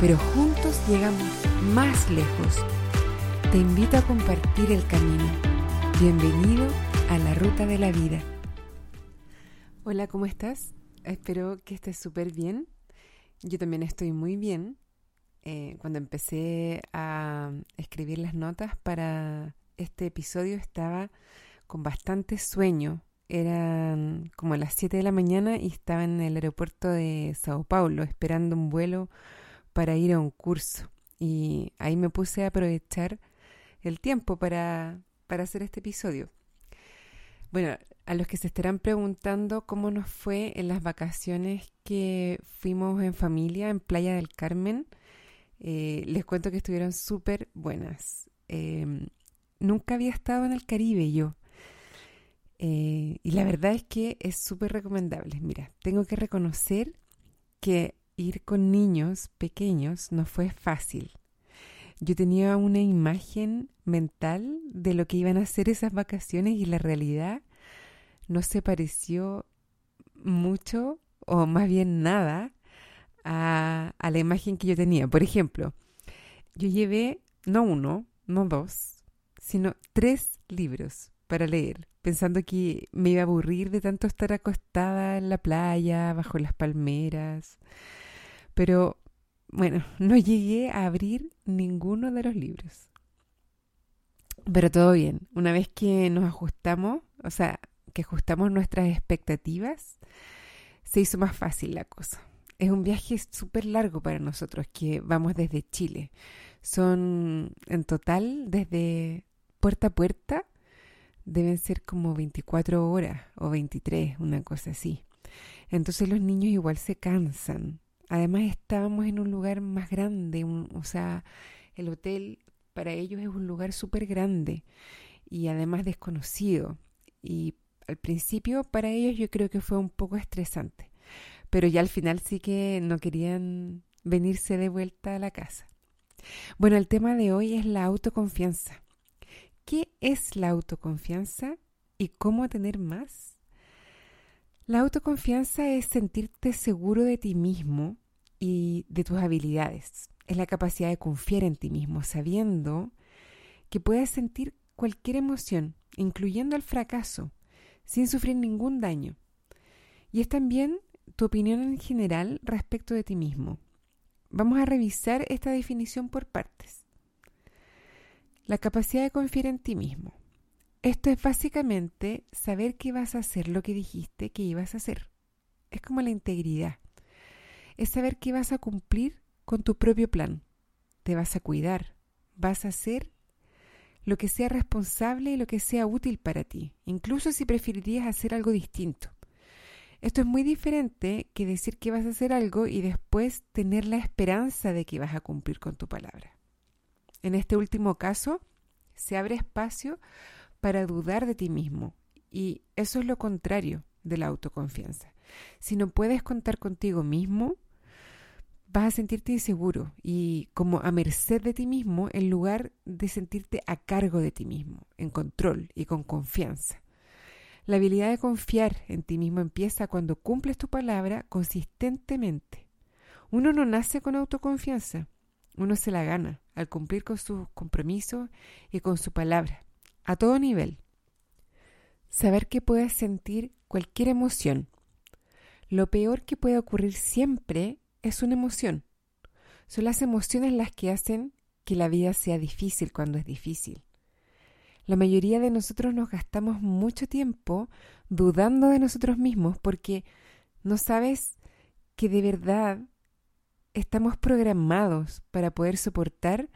pero juntos llegamos más lejos. Te invito a compartir el camino. Bienvenido a la ruta de la vida. Hola, ¿cómo estás? Espero que estés súper bien. Yo también estoy muy bien. Eh, cuando empecé a escribir las notas para este episodio estaba con bastante sueño. Eran como las 7 de la mañana y estaba en el aeropuerto de Sao Paulo esperando un vuelo para ir a un curso. Y ahí me puse a aprovechar el tiempo para, para hacer este episodio. Bueno, a los que se estarán preguntando cómo nos fue en las vacaciones que fuimos en familia en Playa del Carmen, eh, les cuento que estuvieron súper buenas. Eh, nunca había estado en el Caribe yo. Eh, y la verdad es que es súper recomendable. Mira, tengo que reconocer que ir con niños pequeños no fue fácil. Yo tenía una imagen mental de lo que iban a ser esas vacaciones y la realidad no se pareció mucho o más bien nada a, a la imagen que yo tenía. Por ejemplo, yo llevé no uno, no dos, sino tres libros para leer, pensando que me iba a aburrir de tanto estar acostada en la playa, bajo las palmeras. Pero bueno, no llegué a abrir ninguno de los libros. Pero todo bien, una vez que nos ajustamos, o sea, que ajustamos nuestras expectativas, se hizo más fácil la cosa. Es un viaje súper largo para nosotros, que vamos desde Chile. Son en total desde puerta a puerta deben ser como 24 horas o 23, una cosa así. Entonces los niños igual se cansan. Además estábamos en un lugar más grande, o sea, el hotel para ellos es un lugar súper grande y además desconocido. Y al principio para ellos yo creo que fue un poco estresante, pero ya al final sí que no querían venirse de vuelta a la casa. Bueno, el tema de hoy es la autoconfianza. ¿Qué es la autoconfianza y cómo tener más? La autoconfianza es sentirte seguro de ti mismo y de tus habilidades. Es la capacidad de confiar en ti mismo, sabiendo que puedes sentir cualquier emoción, incluyendo el fracaso, sin sufrir ningún daño. Y es también tu opinión en general respecto de ti mismo. Vamos a revisar esta definición por partes. La capacidad de confiar en ti mismo. Esto es básicamente saber que vas a hacer lo que dijiste que ibas a hacer. Es como la integridad. Es saber que vas a cumplir con tu propio plan. Te vas a cuidar. Vas a hacer lo que sea responsable y lo que sea útil para ti, incluso si preferirías hacer algo distinto. Esto es muy diferente que decir que vas a hacer algo y después tener la esperanza de que vas a cumplir con tu palabra. En este último caso, se abre espacio para dudar de ti mismo. Y eso es lo contrario de la autoconfianza. Si no puedes contar contigo mismo, vas a sentirte inseguro y como a merced de ti mismo en lugar de sentirte a cargo de ti mismo, en control y con confianza. La habilidad de confiar en ti mismo empieza cuando cumples tu palabra consistentemente. Uno no nace con autoconfianza, uno se la gana al cumplir con sus compromisos y con su palabra, a todo nivel. Saber que puedes sentir cualquier emoción. Lo peor que puede ocurrir siempre es una emoción. Son las emociones las que hacen que la vida sea difícil cuando es difícil. La mayoría de nosotros nos gastamos mucho tiempo dudando de nosotros mismos porque no sabes que de verdad estamos programados para poder soportar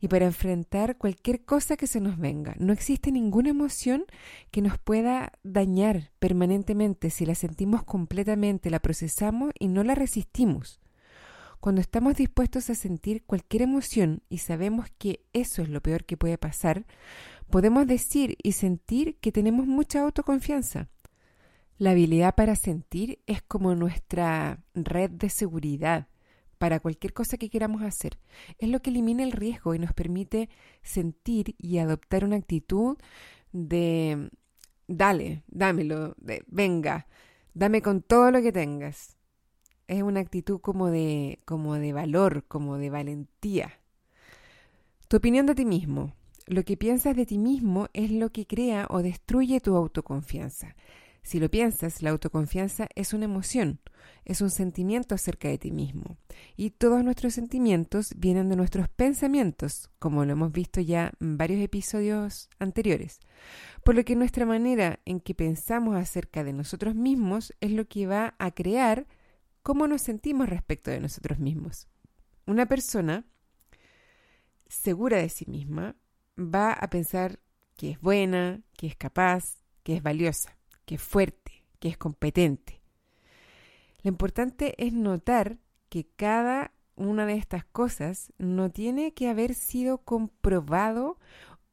y para enfrentar cualquier cosa que se nos venga. No existe ninguna emoción que nos pueda dañar permanentemente si la sentimos completamente, la procesamos y no la resistimos. Cuando estamos dispuestos a sentir cualquier emoción y sabemos que eso es lo peor que puede pasar, podemos decir y sentir que tenemos mucha autoconfianza. La habilidad para sentir es como nuestra red de seguridad para cualquier cosa que queramos hacer. Es lo que elimina el riesgo y nos permite sentir y adoptar una actitud de dale, dámelo, venga, dame con todo lo que tengas. Es una actitud como de, como de valor, como de valentía. Tu opinión de ti mismo. Lo que piensas de ti mismo es lo que crea o destruye tu autoconfianza. Si lo piensas, la autoconfianza es una emoción, es un sentimiento acerca de ti mismo. Y todos nuestros sentimientos vienen de nuestros pensamientos, como lo hemos visto ya en varios episodios anteriores. Por lo que nuestra manera en que pensamos acerca de nosotros mismos es lo que va a crear cómo nos sentimos respecto de nosotros mismos. Una persona segura de sí misma va a pensar que es buena, que es capaz, que es valiosa que es fuerte, que es competente. Lo importante es notar que cada una de estas cosas no tiene que haber sido comprobado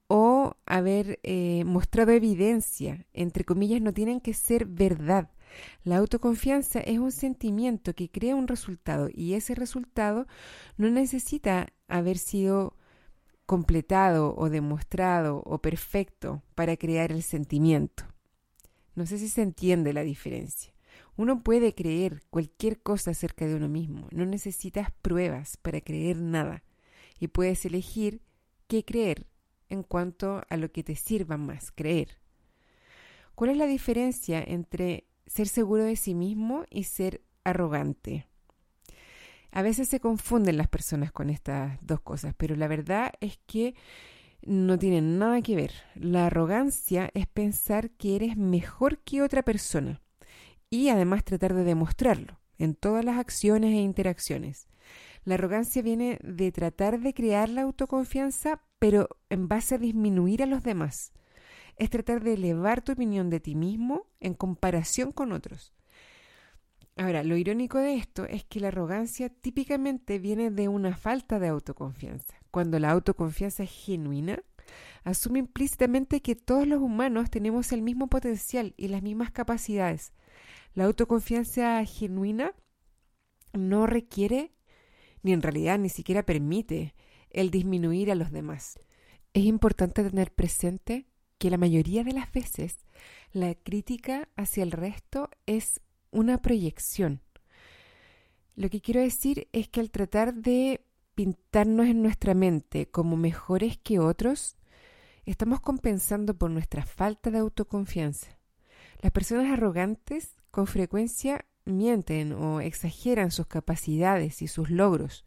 o haber eh, mostrado evidencia. Entre comillas, no tienen que ser verdad. La autoconfianza es un sentimiento que crea un resultado y ese resultado no necesita haber sido completado o demostrado o perfecto para crear el sentimiento. No sé si se entiende la diferencia. Uno puede creer cualquier cosa acerca de uno mismo. No necesitas pruebas para creer nada. Y puedes elegir qué creer en cuanto a lo que te sirva más creer. ¿Cuál es la diferencia entre ser seguro de sí mismo y ser arrogante? A veces se confunden las personas con estas dos cosas, pero la verdad es que no tienen nada que ver. La arrogancia es pensar que eres mejor que otra persona y además tratar de demostrarlo en todas las acciones e interacciones. La arrogancia viene de tratar de crear la autoconfianza, pero en base a disminuir a los demás. Es tratar de elevar tu opinión de ti mismo en comparación con otros. Ahora, lo irónico de esto es que la arrogancia típicamente viene de una falta de autoconfianza. Cuando la autoconfianza genuina, asume implícitamente que todos los humanos tenemos el mismo potencial y las mismas capacidades. La autoconfianza genuina no requiere, ni en realidad ni siquiera permite, el disminuir a los demás. Es importante tener presente que la mayoría de las veces la crítica hacia el resto es una proyección. Lo que quiero decir es que al tratar de pintarnos en nuestra mente como mejores que otros, estamos compensando por nuestra falta de autoconfianza. Las personas arrogantes con frecuencia mienten o exageran sus capacidades y sus logros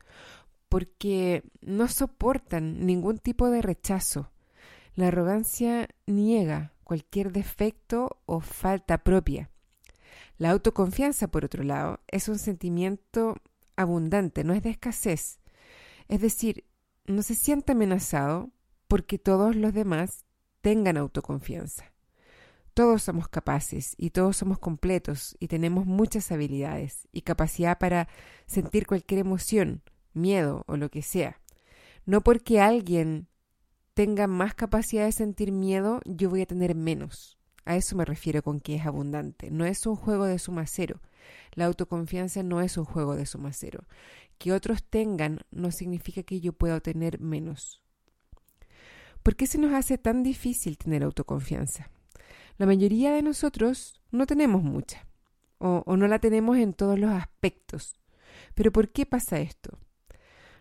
porque no soportan ningún tipo de rechazo. La arrogancia niega cualquier defecto o falta propia. La autoconfianza, por otro lado, es un sentimiento abundante, no es de escasez. Es decir, no se siente amenazado porque todos los demás tengan autoconfianza. Todos somos capaces y todos somos completos y tenemos muchas habilidades y capacidad para sentir cualquier emoción, miedo o lo que sea. No porque alguien tenga más capacidad de sentir miedo, yo voy a tener menos. A eso me refiero con que es abundante. No es un juego de suma cero. La autoconfianza no es un juego de suma cero. Que otros tengan no significa que yo pueda tener menos. ¿Por qué se nos hace tan difícil tener autoconfianza? La mayoría de nosotros no tenemos mucha, o, o, no la tenemos en todos los aspectos. Pero ¿por qué pasa esto?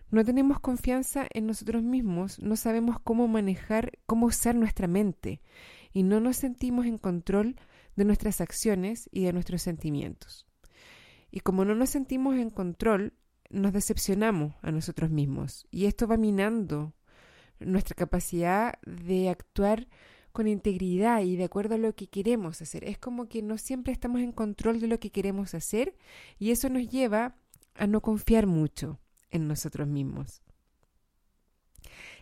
No tenemos confianza en nosotros mismos, no sabemos cómo manejar, cómo usar nuestra mente y no nos sentimos en control de nuestras acciones y de nuestros sentimientos. Y como no nos sentimos en control, nos decepcionamos a nosotros mismos y esto va minando nuestra capacidad de actuar con integridad y de acuerdo a lo que queremos hacer. Es como que no siempre estamos en control de lo que queremos hacer y eso nos lleva a no confiar mucho en nosotros mismos.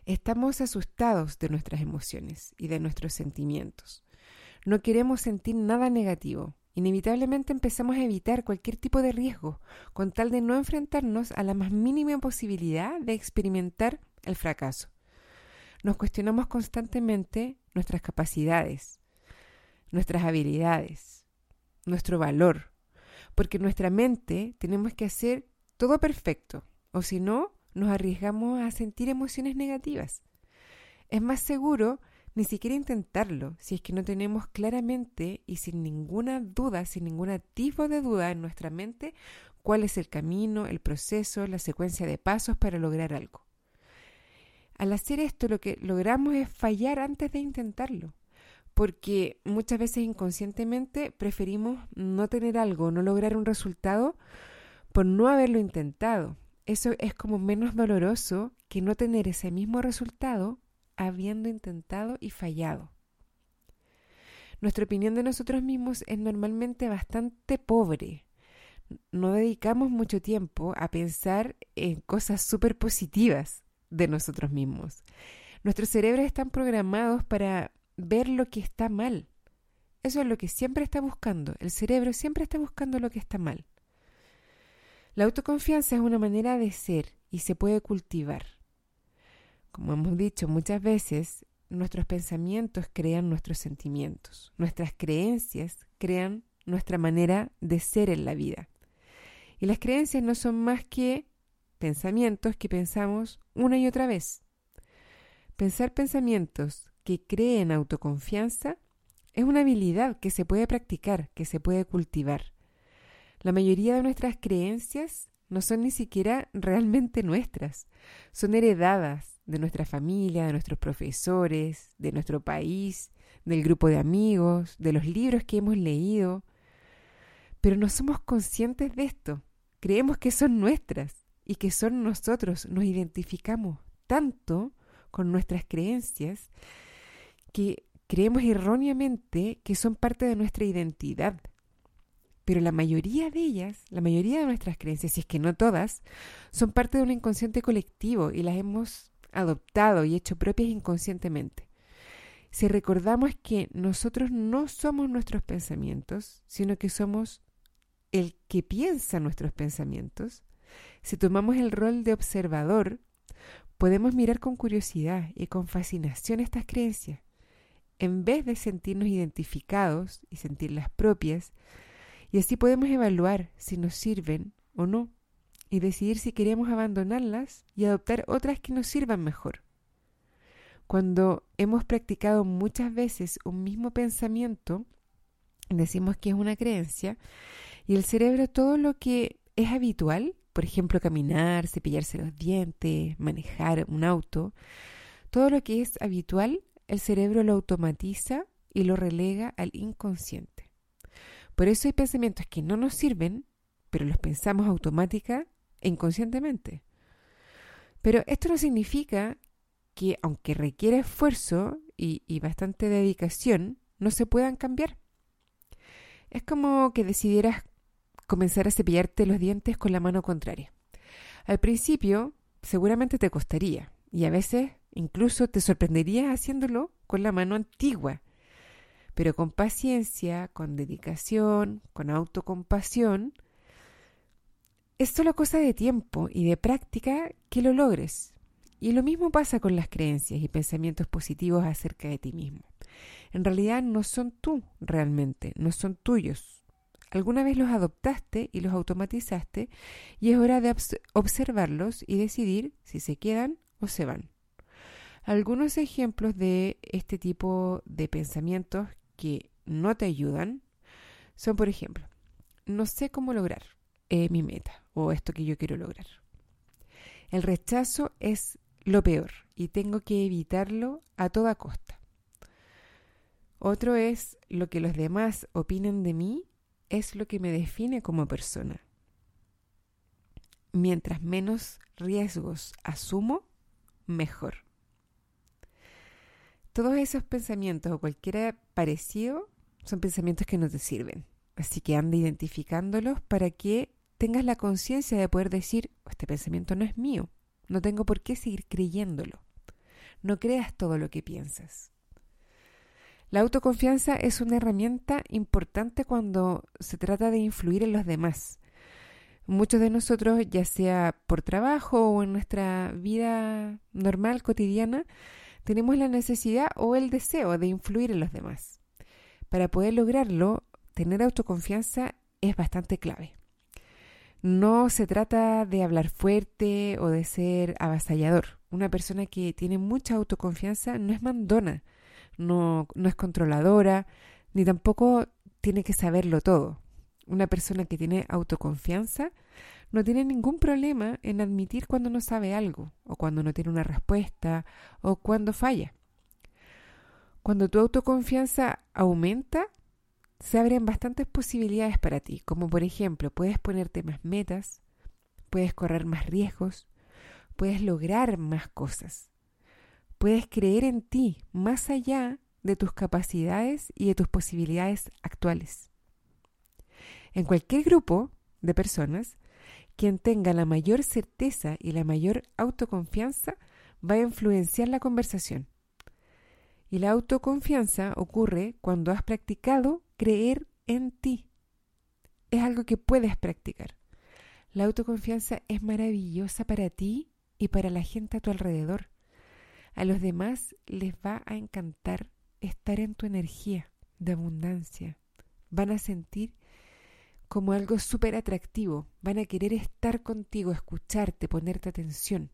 Estamos asustados de nuestras emociones y de nuestros sentimientos. No queremos sentir nada negativo Inevitablemente empezamos a evitar cualquier tipo de riesgo, con tal de no enfrentarnos a la más mínima posibilidad de experimentar el fracaso. Nos cuestionamos constantemente nuestras capacidades, nuestras habilidades, nuestro valor, porque en nuestra mente tenemos que hacer todo perfecto, o si no, nos arriesgamos a sentir emociones negativas. Es más seguro ni siquiera intentarlo si es que no tenemos claramente y sin ninguna duda, sin ningún atisbo de duda en nuestra mente cuál es el camino, el proceso, la secuencia de pasos para lograr algo. Al hacer esto lo que logramos es fallar antes de intentarlo, porque muchas veces inconscientemente preferimos no tener algo, no lograr un resultado por no haberlo intentado. Eso es como menos doloroso que no tener ese mismo resultado habiendo intentado y fallado. Nuestra opinión de nosotros mismos es normalmente bastante pobre. No dedicamos mucho tiempo a pensar en cosas súper positivas de nosotros mismos. Nuestros cerebros están programados para ver lo que está mal. Eso es lo que siempre está buscando. El cerebro siempre está buscando lo que está mal. La autoconfianza es una manera de ser y se puede cultivar. Como hemos dicho muchas veces, nuestros pensamientos crean nuestros sentimientos, nuestras creencias crean nuestra manera de ser en la vida. Y las creencias no son más que pensamientos que pensamos una y otra vez. Pensar pensamientos que creen autoconfianza es una habilidad que se puede practicar, que se puede cultivar. La mayoría de nuestras creencias no son ni siquiera realmente nuestras, son heredadas de nuestra familia, de nuestros profesores, de nuestro país, del grupo de amigos, de los libros que hemos leído. Pero no somos conscientes de esto. Creemos que son nuestras y que son nosotros. Nos identificamos tanto con nuestras creencias que creemos erróneamente que son parte de nuestra identidad. Pero la mayoría de ellas, la mayoría de nuestras creencias, si es que no todas, son parte de un inconsciente colectivo y las hemos adoptado y hecho propias inconscientemente. Si recordamos que nosotros no somos nuestros pensamientos, sino que somos el que piensa nuestros pensamientos, si tomamos el rol de observador, podemos mirar con curiosidad y con fascinación estas creencias. En vez de sentirnos identificados y sentirlas propias, y así podemos evaluar si nos sirven o no y decidir si queremos abandonarlas y adoptar otras que nos sirvan mejor. Cuando hemos practicado muchas veces un mismo pensamiento, decimos que es una creencia, y el cerebro todo lo que es habitual, por ejemplo caminar, cepillarse los dientes, manejar un auto, todo lo que es habitual, el cerebro lo automatiza y lo relega al inconsciente. Por eso hay pensamientos que no nos sirven, pero los pensamos automática inconscientemente. Pero esto no significa que, aunque requiere esfuerzo y, y bastante dedicación, no se puedan cambiar. Es como que decidieras comenzar a cepillarte los dientes con la mano contraria. Al principio seguramente te costaría y a veces incluso te sorprenderías haciéndolo con la mano antigua. Pero con paciencia, con dedicación, con autocompasión, es solo cosa de tiempo y de práctica que lo logres. Y lo mismo pasa con las creencias y pensamientos positivos acerca de ti mismo. En realidad no son tú realmente, no son tuyos. Alguna vez los adoptaste y los automatizaste y es hora de observarlos y decidir si se quedan o se van. Algunos ejemplos de este tipo de pensamientos que no te ayudan son, por ejemplo, no sé cómo lograr eh, mi meta o esto que yo quiero lograr. El rechazo es lo peor y tengo que evitarlo a toda costa. Otro es lo que los demás opinen de mí es lo que me define como persona. Mientras menos riesgos asumo, mejor. Todos esos pensamientos o cualquiera parecido son pensamientos que no te sirven. Así que anda identificándolos para que tengas la conciencia de poder decir, este pensamiento no es mío, no tengo por qué seguir creyéndolo. No creas todo lo que piensas. La autoconfianza es una herramienta importante cuando se trata de influir en los demás. Muchos de nosotros, ya sea por trabajo o en nuestra vida normal, cotidiana, tenemos la necesidad o el deseo de influir en los demás. Para poder lograrlo, tener autoconfianza es bastante clave. No se trata de hablar fuerte o de ser avasallador. Una persona que tiene mucha autoconfianza no es mandona, no, no es controladora, ni tampoco tiene que saberlo todo. Una persona que tiene autoconfianza no tiene ningún problema en admitir cuando no sabe algo, o cuando no tiene una respuesta, o cuando falla. Cuando tu autoconfianza aumenta, se abren bastantes posibilidades para ti, como por ejemplo, puedes ponerte más metas, puedes correr más riesgos, puedes lograr más cosas, puedes creer en ti más allá de tus capacidades y de tus posibilidades actuales. En cualquier grupo de personas, quien tenga la mayor certeza y la mayor autoconfianza va a influenciar la conversación. Y la autoconfianza ocurre cuando has practicado creer en ti. Es algo que puedes practicar. La autoconfianza es maravillosa para ti y para la gente a tu alrededor. A los demás les va a encantar estar en tu energía de abundancia. Van a sentir como algo súper atractivo. Van a querer estar contigo, escucharte, ponerte atención.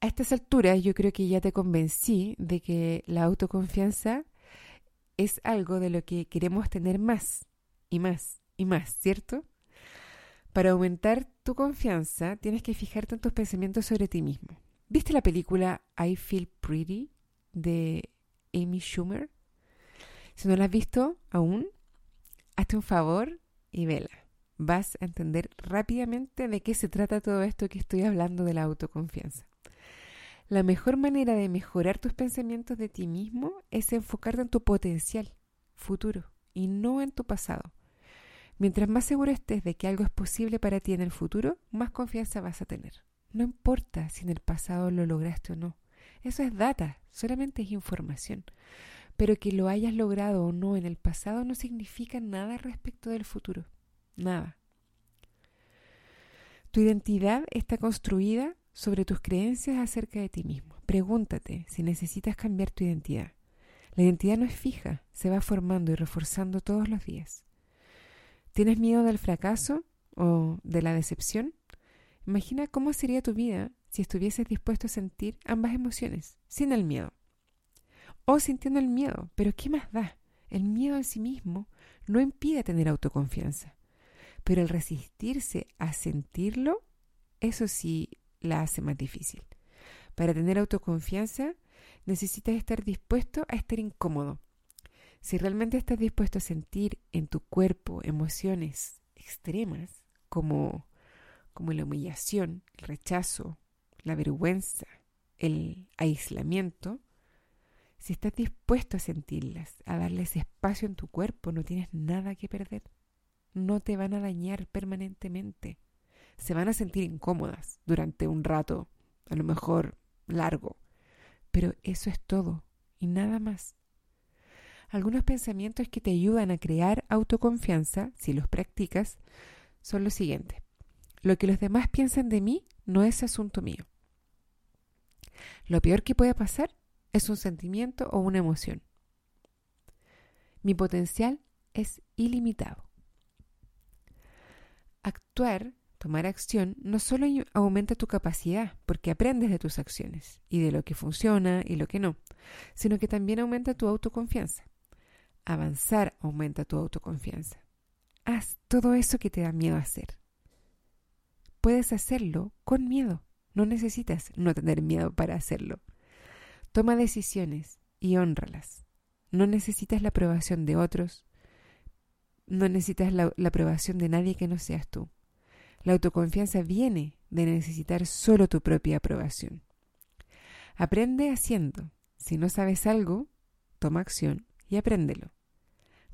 A estas alturas yo creo que ya te convencí de que la autoconfianza es algo de lo que queremos tener más y más y más, ¿cierto? Para aumentar tu confianza tienes que fijarte en tus pensamientos sobre ti mismo. ¿Viste la película I Feel Pretty de Amy Schumer? Si no la has visto aún, hazte un favor y vela. Vas a entender rápidamente de qué se trata todo esto que estoy hablando de la autoconfianza. La mejor manera de mejorar tus pensamientos de ti mismo es enfocarte en tu potencial futuro y no en tu pasado. Mientras más seguro estés de que algo es posible para ti en el futuro, más confianza vas a tener. No importa si en el pasado lo lograste o no. Eso es data, solamente es información. Pero que lo hayas logrado o no en el pasado no significa nada respecto del futuro. Nada. Tu identidad está construida sobre tus creencias acerca de ti mismo. Pregúntate si necesitas cambiar tu identidad. La identidad no es fija, se va formando y reforzando todos los días. ¿Tienes miedo del fracaso o de la decepción? Imagina cómo sería tu vida si estuvieses dispuesto a sentir ambas emociones, sin el miedo. O sintiendo el miedo, pero ¿qué más da? El miedo en sí mismo no impide tener autoconfianza, pero el resistirse a sentirlo, eso sí la hace más difícil. Para tener autoconfianza necesitas estar dispuesto a estar incómodo. Si realmente estás dispuesto a sentir en tu cuerpo emociones extremas como, como la humillación, el rechazo, la vergüenza, el aislamiento, si estás dispuesto a sentirlas, a darles espacio en tu cuerpo, no tienes nada que perder. No te van a dañar permanentemente se van a sentir incómodas durante un rato, a lo mejor largo, pero eso es todo y nada más. Algunos pensamientos que te ayudan a crear autoconfianza, si los practicas, son los siguientes. Lo que los demás piensan de mí no es asunto mío. Lo peor que puede pasar es un sentimiento o una emoción. Mi potencial es ilimitado. Actuar Tomar acción no solo aumenta tu capacidad, porque aprendes de tus acciones y de lo que funciona y lo que no, sino que también aumenta tu autoconfianza. Avanzar aumenta tu autoconfianza. Haz todo eso que te da miedo hacer. Puedes hacerlo con miedo. No necesitas no tener miedo para hacerlo. Toma decisiones y honralas. No necesitas la aprobación de otros. No necesitas la, la aprobación de nadie que no seas tú. La autoconfianza viene de necesitar solo tu propia aprobación. Aprende haciendo. Si no sabes algo, toma acción y apréndelo.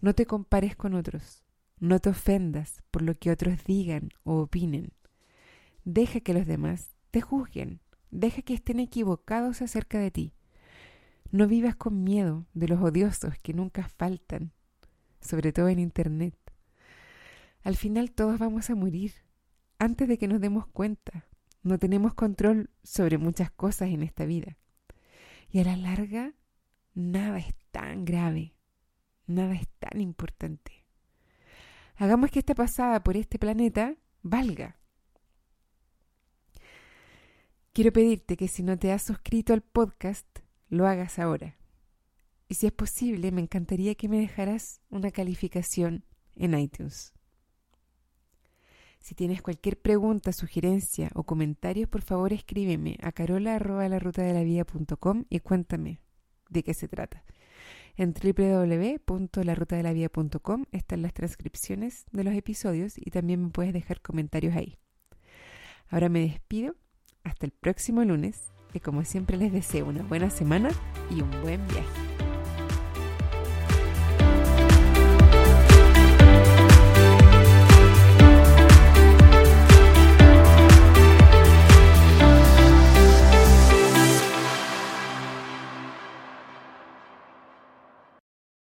No te compares con otros. No te ofendas por lo que otros digan o opinen. Deja que los demás te juzguen. Deja que estén equivocados acerca de ti. No vivas con miedo de los odiosos que nunca faltan, sobre todo en Internet. Al final todos vamos a morir, antes de que nos demos cuenta. No tenemos control sobre muchas cosas en esta vida. Y a la larga, nada es tan grave, nada es tan importante. Hagamos que esta pasada por este planeta valga. Quiero pedirte que si no te has suscrito al podcast, lo hagas ahora. Y si es posible, me encantaría que me dejaras una calificación en iTunes. Si tienes cualquier pregunta, sugerencia o comentario, por favor escríbeme a carola.larutadelavida.com y cuéntame de qué se trata. En www.larutadelavida.com están las transcripciones de los episodios y también me puedes dejar comentarios ahí. Ahora me despido. Hasta el próximo lunes y como siempre les deseo una buena semana y un buen viaje.